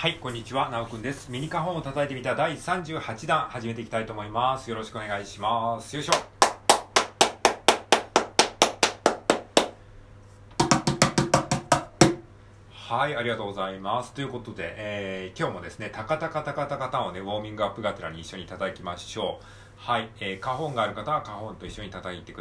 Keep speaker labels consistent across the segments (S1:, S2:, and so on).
S1: はい、こんにちは、なおくんです。ミニカホンを叩いてみた第38弾、始めていきたいと思います。よろしくお願いします。よいしょ。はい、ありがとうございます。ということで、えー今日もですね、タカタカタカタカタンをね、ウォーミングアップがてらに一緒に叩きましょう。はい、えー、カホンがある方はカホンと一緒に叩いてく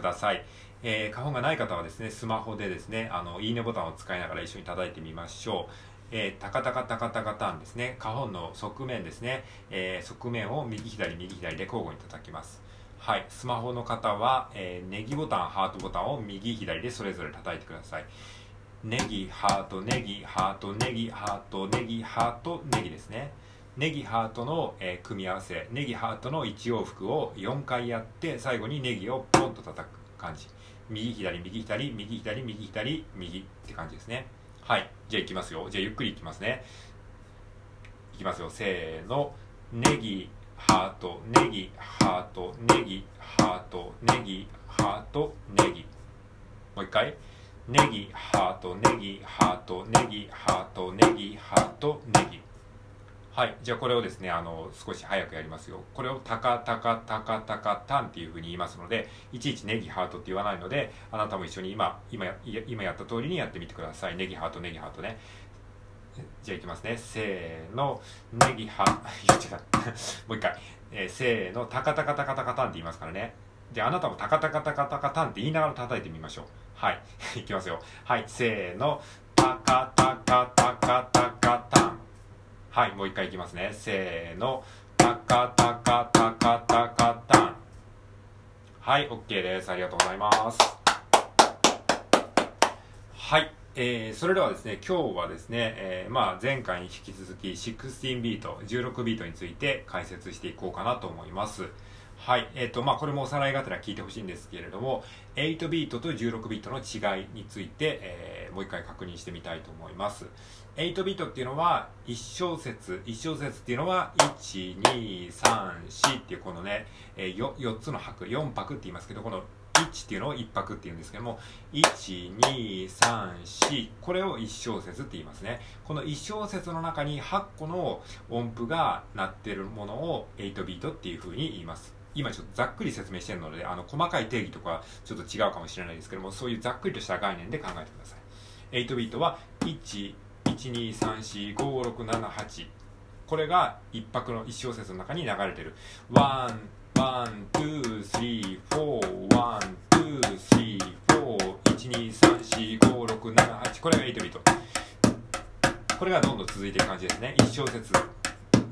S1: ださい。えー、カホンがない方はですね、スマホでですね、あの、いいねボタンを使いながら一緒に叩いてみましょう。えー、タカタカタカタカタンですね。カホンの側面ですね。えー側面を右左右左で交互に叩きます。はい。スマホの方は、えーネギボタン、ハートボタンを右左でそれぞれ叩いてください。ネギ、ハート、ネギ、ハート、ネギ、ハート、ネギ、ハート、ネギですね。ネギ、ハートの、えー組み合わせ。ネギ、ハートの一往復を4回やって、最後にネギをポンと叩く感じ。右、左、右、左、右、左、右、左、右って感じですね。はい。じゃあいきますよ。じゃあゆっくりいきますね。いきますよ。せーの。ネギ、ハート、ネギ、ハート、ネギ、ハート、ネギ、ハート、ネギ。もう一回。ネギ、ハート、ネギ、ハート、ネギ、ハート、ネギ、ハート、ネギ。はい。じゃあこれをですね、あの、少し早くやりますよ。これをタカタカタカタカタンっていうふうに言いますので、いちいちネギハートって言わないので、あなたも一緒に今、今、今やった通りにやってみてください。ネギハート、ネギハートね。じゃあいきますね。せーの、ネギハ、言っちゃった。もう一回。えーせーの、タカタカタカタカタンって言いますからね。じゃああなたもタカタカタカタカタンって言いながら叩いてみましょう。はい。いきますよ。はい。せーの、タカタカタカタカ。はい。もう一回いきますね。せーの、タカタカタカタカタン。はい。OK です。ありがとうございます。はい。えー、それではですね、今日はですね、えーまあ前回に引き続き16ビート、16ビートについて解説していこうかなと思います。はい。えっ、と、まあこれもおさらいがてら聞いてほしいんですけれども、8ビートと16ビートの違いについて、えーもう一回確認してみたいと思います。8ビートっていうのは、1小節、1小節っていうのは、1、2、3、4っていうこのね、えー、よ4つの拍、4拍って言いますけど、この1っていうのを1拍って言うんですけども、1、2、3、4、これを1小節って言いますね。この1小節の中に8個の音符が鳴ってるものを8ビートっていう風に言います。今ちょっとざっくり説明してるので、あの、細かい定義とかちょっと違うかもしれないですけども、そういうざっくりとした概念で考えてください。8ビートは、1、1、2、3、4、5、6、7、8。これが一拍の一小節の中に流れてる。1、1、2、3、4、1、2、3、4、5、6、7、8。これが8ビート。これがどんどん続いていく感じですね。一小節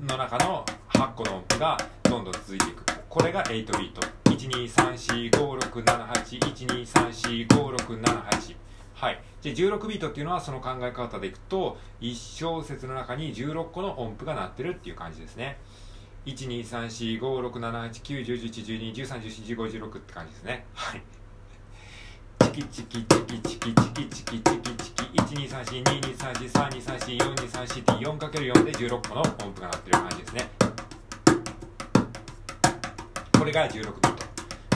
S1: の中の8個の音符がどんどん続いていく。これが8ビート。1、2、3、4、5、6、7、8。1、2、3、4、5、6、7、8。はい。じゃあ16ビートっていうのはその考え方でいくと、1小節の中に16個の音符が鳴ってるっていう感じですね。12345678910111213141516って感じですねはいチキチキチキチキチキチキチキチキ1234223432424って 4×4 で16個の音符が鳴ってる感じですねれが16ビート。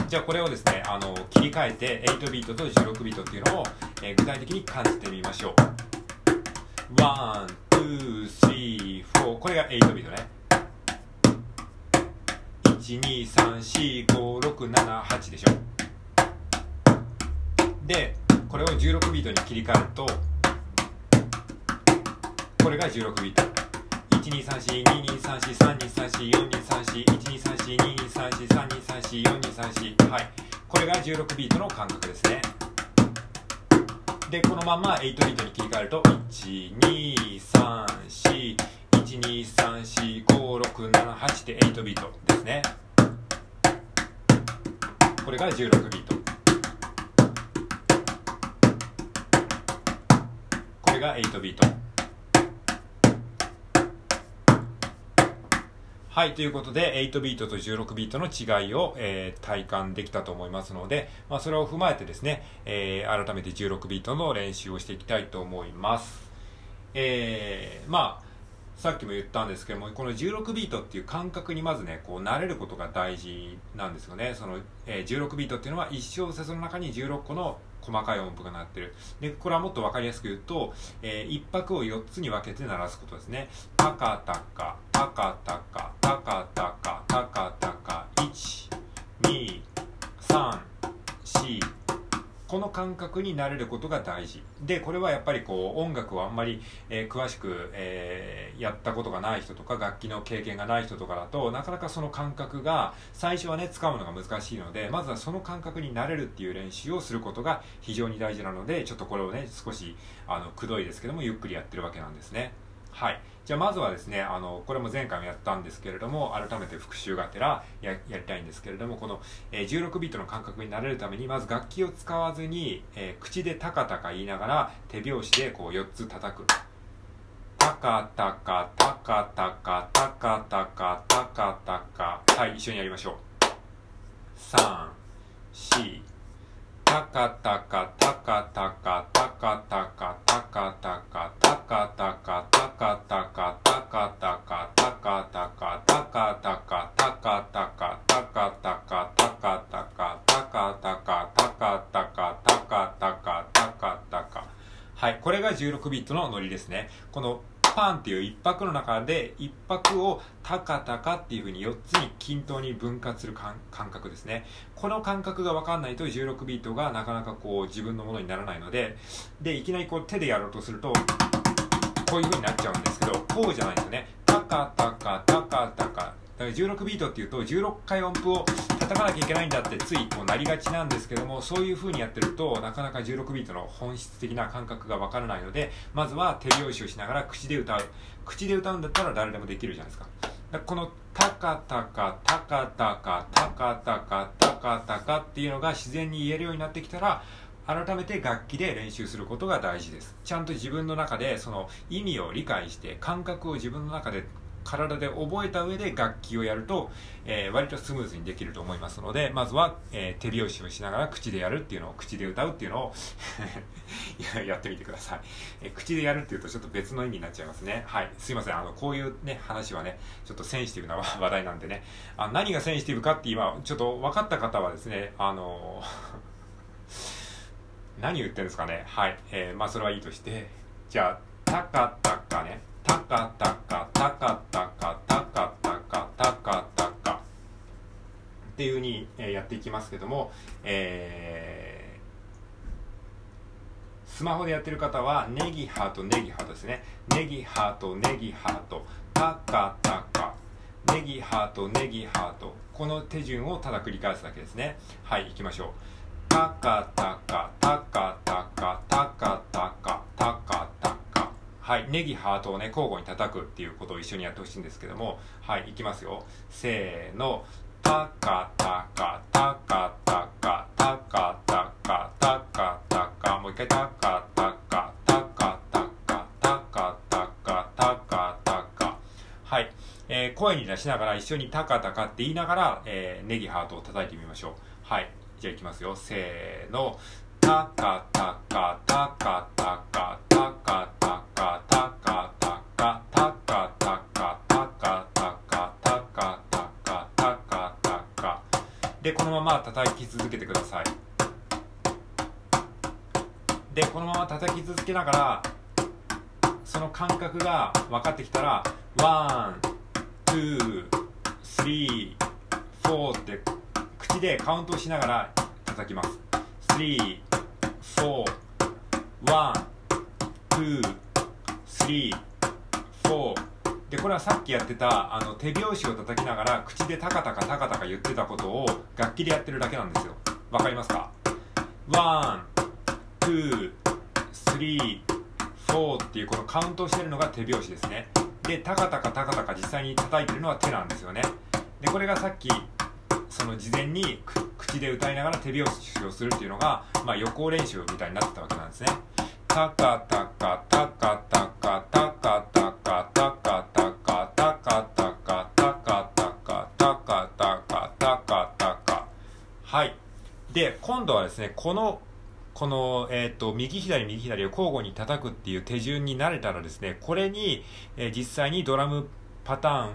S1: じゃあこれをですねあの切り替えて8ビートと16ビートっていうのを、えー具体的に感じてみましょう。One、two、three、four。これが8ビートね。1234567でしょ。でこれを16ビートに切り替えるとこれが16ビート。123422334234123423432344234はいこれが16ビートの感覚ですねでこのまま8ビートに切り替えると12341234567って8ビートですねこれが16ビートこれが8ビートはい、ということで、8ビートと16ビートの違いを、えー体感できたと思いますので、まあ、それを踏まえてですね、えー改めて16ビートの練習をしていきたいと思います。えーまあ、さっきも言ったんですけども、この16ビートっていう感覚にまずね、こう慣れることが大事なんですよね。その、えー16ビートっていうのは1小節の中に16個の細かい音符が鳴ってる。で、これはもっとわかりやすく言うと、えー、一拍を4つに分けて鳴らすことですね。タカタカ、タカタカ、タカタカ、タカタカ、1、2、3、4、この感覚に慣れることが大事。でこれはやっぱりこう音楽をあんまり、えー、詳しく、えー、やったことがない人とか楽器の経験がない人とかだとなかなかその感覚が最初はね使うのが難しいのでまずはその感覚に慣れるっていう練習をすることが非常に大事なのでちょっとこれをね少しあのくどいですけどもゆっくりやってるわけなんですね。はい。じゃあまずはですねあのこれも前回もやったんですけれども改めて復習がてらややりたいんですけれどもこの、えー、16ビートの感覚になれるためにまず楽器を使わずに、えー、口でタカタカ言いながら手拍子でこう4つ叩く。タカタカタカタカタカタカタカタカはい一緒にやりましょう。34タカタカタカタカタカタカタカタカタカタカタカタカが16ビートのノリですね。このパンっていう一拍の中で一拍をタカタカっていう風に4つに均等に分割する感覚ですね。この感覚が分かんないと16ビートがなかなかこう自分のものにならないのででいきなりこう手でやろうとするとこういう風になっちゃうんですけどこうじゃないんですよね。タカタカタカタカ。だから16ビートっていうと16回音符を叩かなきゃいけないんだってついこうなりがちなんですけどもそういう風にやってるとなかなか16ビートの本質的な感覚がわからないのでまずは手拍子をしながら口で歌う。口で歌うんだったら誰でもできるじゃないですか。だこのタカタカタカタカタカタカタカタカっていうのが自然に言えるようになってきたら改めて楽器で練習することが大事です。ちゃんと自分の中でその意味を理解して感覚を自分の中で体で覚えた上で楽器をやると、えー、割とスムーズにできると思いますのでまずは、えー、手拍子をしながら口でやるっていうのを口で歌うっていうのを やってみてください、えー、口でやるっていうとちょっと別の意味になっちゃいますね。はい。すいません。あのこういうね話はねちょっとセンシティブな話題なんでね。あ何がセンシティブかって今ちょっと分かった方はですねあの 何言ってるんですかね。はい、えー、まあそれはいいとして。じゃあタカタカね。タカタっていうふうにやっていきますけども、えー、スマホでやってる方はネギハートネギハートですね。ネギハートネギハート。タカタカ。ネギハートネギハート。この手順をただ繰り返すだけですね。はい行きましょう。タカタカ。タカタカ。タカタカ。タカタカ。はいネギハートをね交互に叩くっていうことを一緒にやってほしいんですけども。はいいきますよ。せーの。タカタカタカタカタカタカタカタカもう一回タカタカタカタカタカタカタカタカはい、えー、声に出しながら一緒にタカタカって言いながら、えー、ネギハートを叩いてみましょうはいじゃあいきますよせーのタカタカタカタカまま叩き続けてください。でこのまま叩き続けながらその感覚が分かってきたら one, two, three, four って口でカウントをしながら叩きます。3 4 1 2 3 4でこれはさっきやってたあの手拍子を叩きながら口でタカタカタカタカ言ってたことを楽器でやってるだけなんですよ。わかりますか？ one, two, three, four っていうこのカウントしてるのが手拍子ですね。でタカタカタカタカ実際に叩いてるのは手なんですよね。でこれがさっきその事前に口で歌いながら手拍子をするっていうのが、まあ、予行練習みたいになってたわけなんですね。タカタカタカタカ今度はですね、このこの、えっ、ー、と、右左右左を交互に叩くっていう手順に慣れたらですね、これに、えー、実際にドラムパターン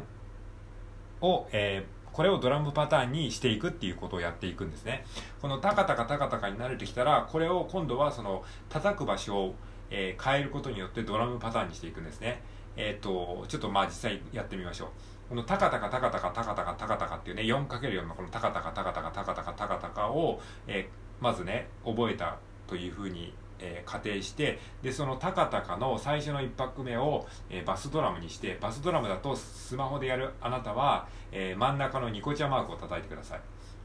S1: を、えーこれをドラムパターンにしていくっていうことをやっていくんですね。このタカタカタカタカに慣れてきたら、これを今度はその叩く場所を、えー、変えることによってドラムパターンにしていくんですね。えっ、ー、と、ちょっとまあ実際やってみましょう。このタカタカタカタカタカタカタカタカっていうね、4×4 のこのタカタカタカタカタカタカタカタカを、えー、まずね、覚えたというふうにえー、仮定してでそのタカタカの最初の1拍目を、えー、バスドラムにしてバスドラムだとスマホでやるあなたは、え、真ん中のニコチャマークを叩いてください。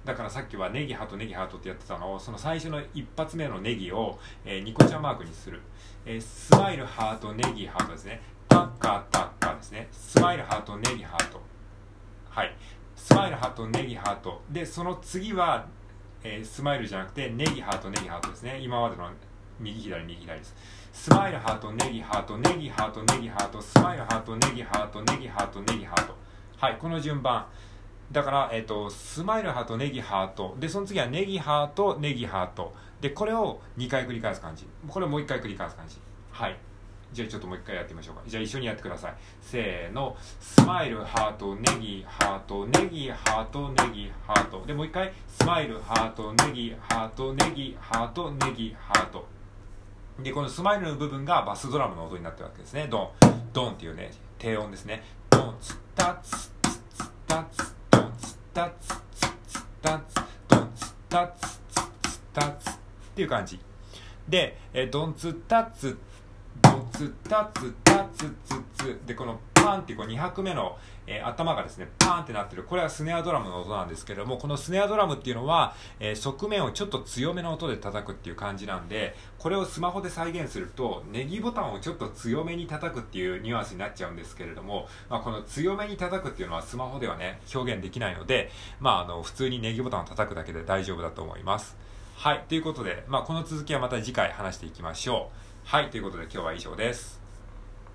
S1: だからさっきはネギハートネギハートってやってたのをその最初の一発目のネギを、えー、ニコチャマークにする、えー、スマイルハートネギハートですね。マイルハートネギハートはいスマイルハートネギハートでその次は、えー、スマイルじゃなくてネギハートネギハートですね今までの右左右左ですスマイルハートネギハートネギハートネギハートスマイルハートネギハートネギハートネギハートはいこの順番だから、えっ、ー、と、スマイルハート、ネギハート。で、その次はネギハート、ネギハート。で、これを2回繰り返す感じ。これをもう1回繰り返す感じ。はい。じゃあちょっともう一回やってみましょうか。じゃあ一緒にやってください。せーの。スマイル、ハート、ネギ、ハート、ネギ、ハート、ネギ、ハート。で、もう一回。スマイル、ハート、ネギ、ハート、ネギ、ハート、ネギ、ハート。で、このスマイルの部分がバスドラムの音になってるわけですね。ドン、ドンっていうね、低音ですね。ドン、ツッタツ、ツッツッタツ、ドン、ツッタツ、ツッツッタツ、ドン、ツッタツ、ツッツッタツっていう感じ。で、えドンツッタツ、ドンツッタツ、タツツツ。で、このパンってこう2拍目の、えー、頭がですね、パーンってなってる。これはスネアドラムの音なんですけども、このスネアドラムっていうのは、えー、側面をちょっと強めの音で叩くっていう感じなんで、これをスマホで再現すると、ネギボタンをちょっと強めに叩くっていうニュアンスになっちゃうんですけれども、まあ、この強めに叩くっていうのはスマホではね、表現できないので、まあ、あの、普通にネギボタンを叩くだけで大丈夫だと思います。はい。ということで、まあ、この続きはまた次回話していきましょう。はい。ということで今日は以上です。